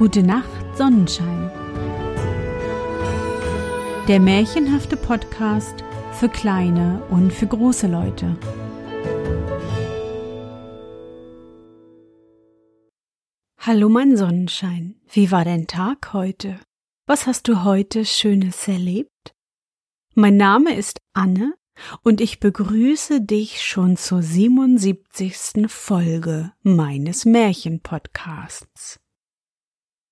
Gute Nacht, Sonnenschein. Der märchenhafte Podcast für kleine und für große Leute. Hallo mein Sonnenschein, wie war dein Tag heute? Was hast du heute Schönes erlebt? Mein Name ist Anne und ich begrüße dich schon zur 77. Folge meines Märchenpodcasts.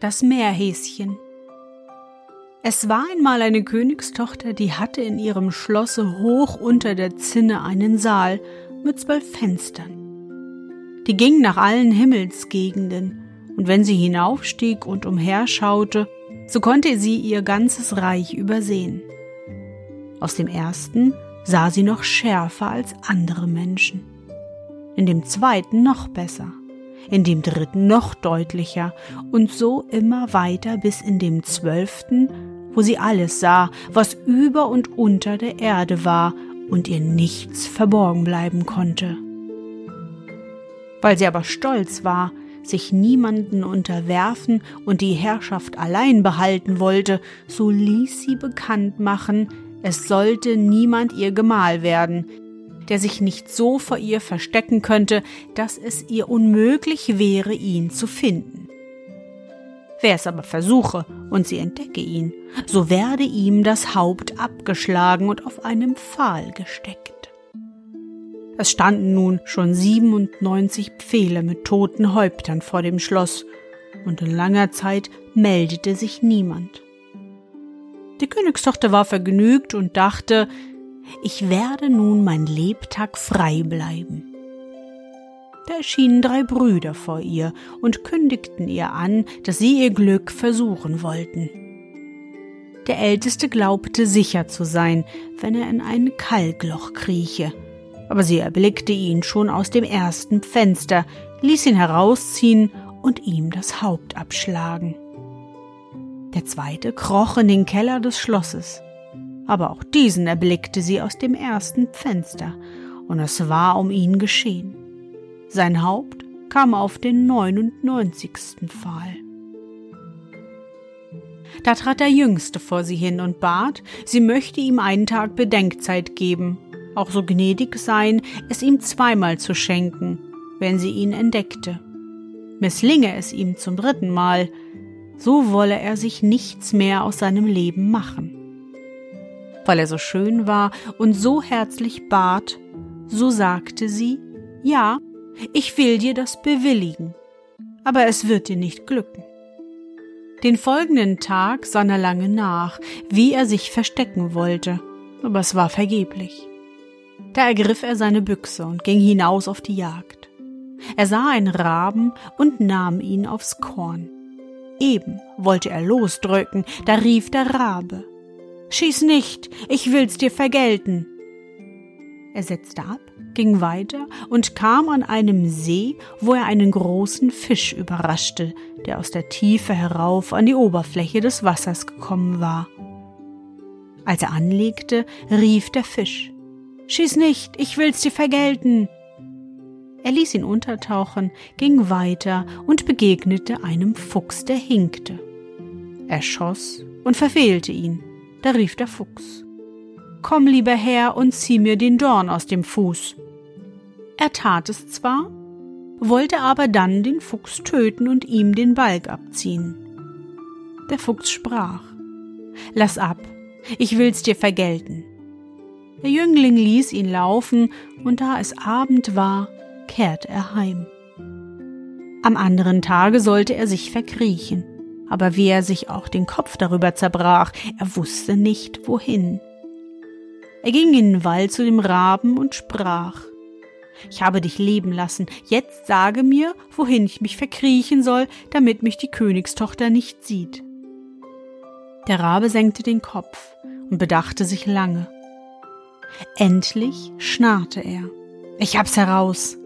Das Meerhäschen. Es war einmal eine Königstochter, die hatte in ihrem Schlosse hoch unter der Zinne einen Saal mit zwölf Fenstern. Die ging nach allen Himmelsgegenden, und wenn sie hinaufstieg und umherschaute, so konnte sie ihr ganzes Reich übersehen. Aus dem ersten sah sie noch schärfer als andere Menschen, in dem zweiten noch besser in dem dritten noch deutlicher und so immer weiter bis in dem zwölften, wo sie alles sah, was über und unter der Erde war und ihr nichts verborgen bleiben konnte. Weil sie aber stolz war, sich niemanden unterwerfen und die Herrschaft allein behalten wollte, so ließ sie bekannt machen, es sollte niemand ihr Gemahl werden, der sich nicht so vor ihr verstecken könnte, dass es ihr unmöglich wäre, ihn zu finden. Wer es aber versuche und sie entdecke ihn, so werde ihm das Haupt abgeschlagen und auf einem Pfahl gesteckt. Es standen nun schon 97 Pfähle mit toten Häuptern vor dem Schloss, und in langer Zeit meldete sich niemand. Die Königstochter war vergnügt und dachte, ich werde nun mein Lebtag frei bleiben. Da erschienen drei Brüder vor ihr und kündigten ihr an, dass sie ihr Glück versuchen wollten. Der Älteste glaubte sicher zu sein, wenn er in ein Kalkloch krieche, aber sie erblickte ihn schon aus dem ersten Fenster, ließ ihn herausziehen und ihm das Haupt abschlagen. Der zweite kroch in den Keller des Schlosses aber auch diesen erblickte sie aus dem ersten Fenster, und es war um ihn geschehen. Sein Haupt kam auf den neunundneunzigsten Pfahl. Da trat der Jüngste vor sie hin und bat, sie möchte ihm einen Tag Bedenkzeit geben, auch so gnädig sein, es ihm zweimal zu schenken, wenn sie ihn entdeckte. Misslinge es ihm zum dritten Mal, so wolle er sich nichts mehr aus seinem Leben machen weil er so schön war und so herzlich bat, so sagte sie, ja, ich will dir das bewilligen, aber es wird dir nicht glücken. Den folgenden Tag sann er lange nach, wie er sich verstecken wollte, aber es war vergeblich. Da ergriff er seine Büchse und ging hinaus auf die Jagd. Er sah einen Raben und nahm ihn aufs Korn. Eben wollte er losdrücken, da rief der Rabe Schieß nicht, ich will's dir vergelten. Er setzte ab, ging weiter und kam an einem See, wo er einen großen Fisch überraschte, der aus der Tiefe herauf an die Oberfläche des Wassers gekommen war. Als er anlegte, rief der Fisch Schieß nicht, ich will's dir vergelten. Er ließ ihn untertauchen, ging weiter und begegnete einem Fuchs, der hinkte. Er schoss und verfehlte ihn. Da rief der Fuchs. Komm lieber her und zieh mir den Dorn aus dem Fuß. Er tat es zwar, wollte aber dann den Fuchs töten und ihm den Balg abziehen. Der Fuchs sprach, Lass ab, ich will's dir vergelten. Der Jüngling ließ ihn laufen, und da es Abend war, kehrte er heim. Am anderen Tage sollte er sich verkriechen aber wie er sich auch den Kopf darüber zerbrach, er wusste nicht wohin. Er ging in den Wald zu dem Raben und sprach Ich habe dich leben lassen. Jetzt sage mir, wohin ich mich verkriechen soll, damit mich die Königstochter nicht sieht. Der Rabe senkte den Kopf und bedachte sich lange. Endlich schnarrte er. Ich hab's heraus.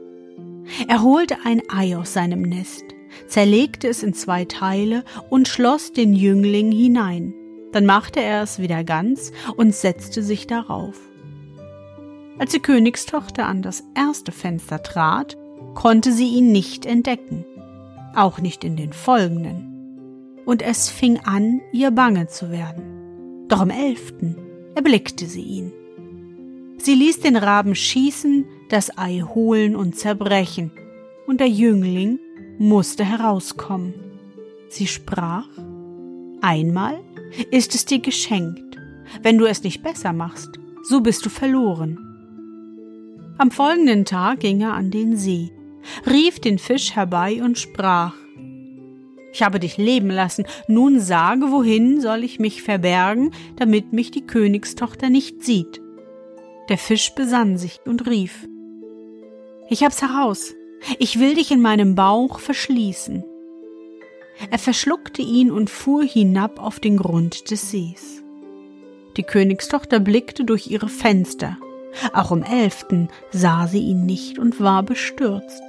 Er holte ein Ei aus seinem Nest, zerlegte es in zwei Teile und schloss den Jüngling hinein. Dann machte er es wieder ganz und setzte sich darauf. Als die Königstochter an das erste Fenster trat, konnte sie ihn nicht entdecken, auch nicht in den folgenden. Und es fing an, ihr bange zu werden. Doch im elften erblickte sie ihn. Sie ließ den Raben schießen, das Ei holen und zerbrechen, und der Jüngling musste herauskommen. Sie sprach, einmal ist es dir geschenkt, wenn du es nicht besser machst, so bist du verloren. Am folgenden Tag ging er an den See, rief den Fisch herbei und sprach, ich habe dich leben lassen, nun sage, wohin soll ich mich verbergen, damit mich die Königstochter nicht sieht. Der Fisch besann sich und rief, Ich hab's heraus, ich will dich in meinem Bauch verschließen. Er verschluckte ihn und fuhr hinab auf den Grund des Sees. Die Königstochter blickte durch ihre Fenster, auch im elften sah sie ihn nicht und war bestürzt.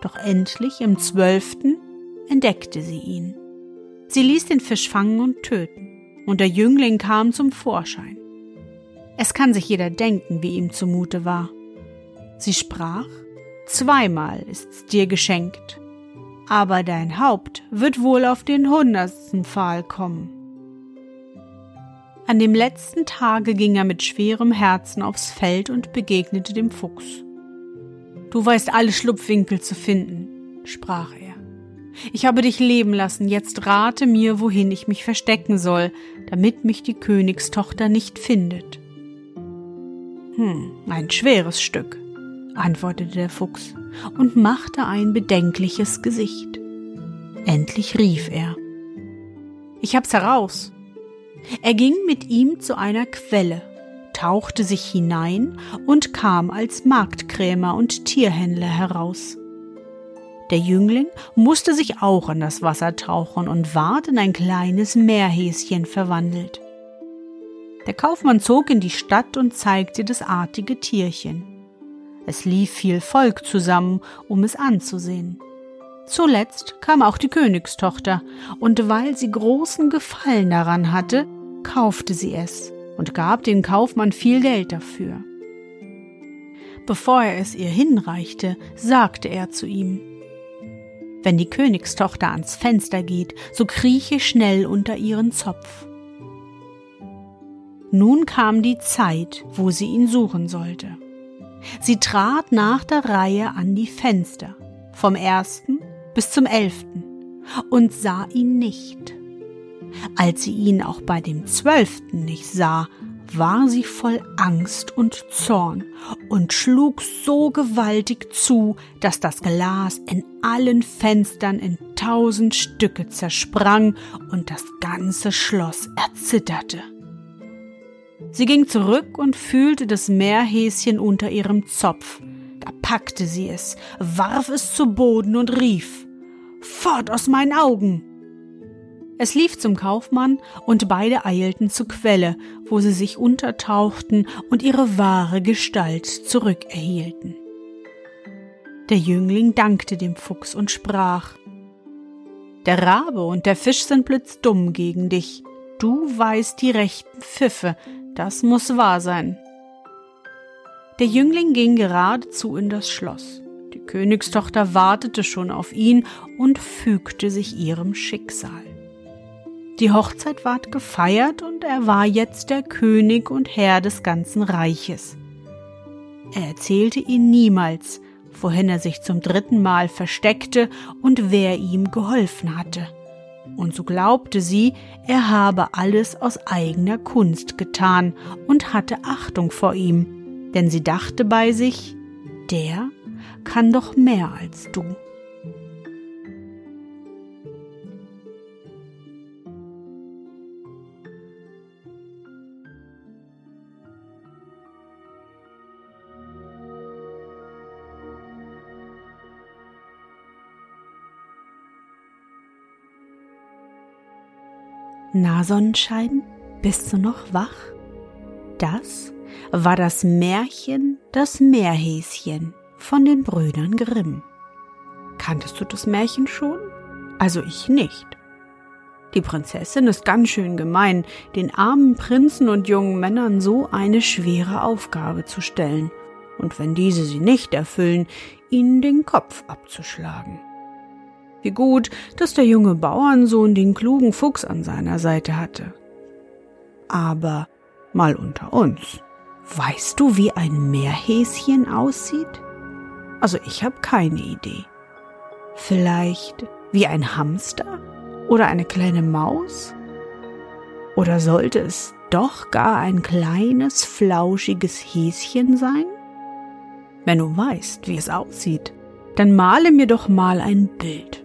Doch endlich im zwölften entdeckte sie ihn. Sie ließ den Fisch fangen und töten, und der Jüngling kam zum Vorschein. Es kann sich jeder denken, wie ihm zumute war. Sie sprach, zweimal ist's dir geschenkt, aber dein Haupt wird wohl auf den hundertsten Pfahl kommen. An dem letzten Tage ging er mit schwerem Herzen aufs Feld und begegnete dem Fuchs. Du weißt alle Schlupfwinkel zu finden, sprach er. Ich habe dich leben lassen, jetzt rate mir, wohin ich mich verstecken soll, damit mich die Königstochter nicht findet. Hm, ein schweres Stück, antwortete der Fuchs und machte ein bedenkliches Gesicht. Endlich rief er. Ich hab's heraus. Er ging mit ihm zu einer Quelle, tauchte sich hinein und kam als Marktkrämer und Tierhändler heraus. Der Jüngling musste sich auch in das Wasser tauchen und ward in ein kleines Meerhäschen verwandelt. Der Kaufmann zog in die Stadt und zeigte das artige Tierchen. Es lief viel Volk zusammen, um es anzusehen. Zuletzt kam auch die Königstochter, und weil sie großen Gefallen daran hatte, kaufte sie es und gab dem Kaufmann viel Geld dafür. Bevor er es ihr hinreichte, sagte er zu ihm Wenn die Königstochter ans Fenster geht, so krieche schnell unter ihren Zopf. Nun kam die Zeit, wo sie ihn suchen sollte. Sie trat nach der Reihe an die Fenster, vom ersten bis zum elften, und sah ihn nicht. Als sie ihn auch bei dem zwölften nicht sah, war sie voll Angst und Zorn und schlug so gewaltig zu, dass das Glas in allen Fenstern in tausend Stücke zersprang und das ganze Schloss erzitterte. Sie ging zurück und fühlte das Meerhäschen unter ihrem Zopf. Da packte sie es, warf es zu Boden und rief Fort aus meinen Augen. Es lief zum Kaufmann und beide eilten zur Quelle, wo sie sich untertauchten und ihre wahre Gestalt zurückerhielten. Der Jüngling dankte dem Fuchs und sprach Der Rabe und der Fisch sind blitzdumm gegen dich. Du weißt die rechten Pfiffe, das muss wahr sein. Der Jüngling ging geradezu in das Schloss. Die Königstochter wartete schon auf ihn und fügte sich ihrem Schicksal. Die Hochzeit ward gefeiert und er war jetzt der König und Herr des ganzen Reiches. Er erzählte ihnen niemals, wohin er sich zum dritten Mal versteckte und wer ihm geholfen hatte. Und so glaubte sie, er habe alles aus eigener Kunst getan und hatte Achtung vor ihm, denn sie dachte bei sich, der kann doch mehr als du. Na Sonnenschein, bist du noch wach? Das war das Märchen Das Meerhäschen von den Brüdern Grimm. Kanntest du das Märchen schon? Also ich nicht. Die Prinzessin ist ganz schön gemein, den armen Prinzen und jungen Männern so eine schwere Aufgabe zu stellen und wenn diese sie nicht erfüllen, ihnen den Kopf abzuschlagen. Wie gut, dass der junge Bauernsohn den klugen Fuchs an seiner Seite hatte. Aber mal unter uns. Weißt du, wie ein Meerhäschen aussieht? Also ich habe keine Idee. Vielleicht wie ein Hamster oder eine kleine Maus? Oder sollte es doch gar ein kleines, flauschiges Häschen sein? Wenn du weißt, wie es aussieht, dann male mir doch mal ein Bild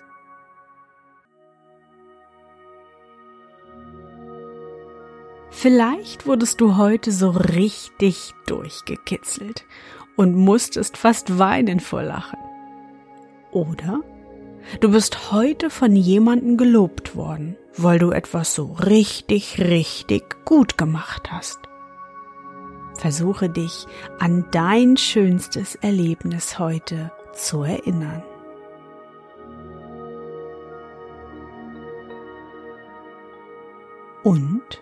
Vielleicht wurdest du heute so richtig durchgekitzelt und musstest fast weinen vor Lachen. Oder du bist heute von jemandem gelobt worden, weil du etwas so richtig, richtig gut gemacht hast. Versuche dich an dein schönstes Erlebnis heute zu erinnern. Und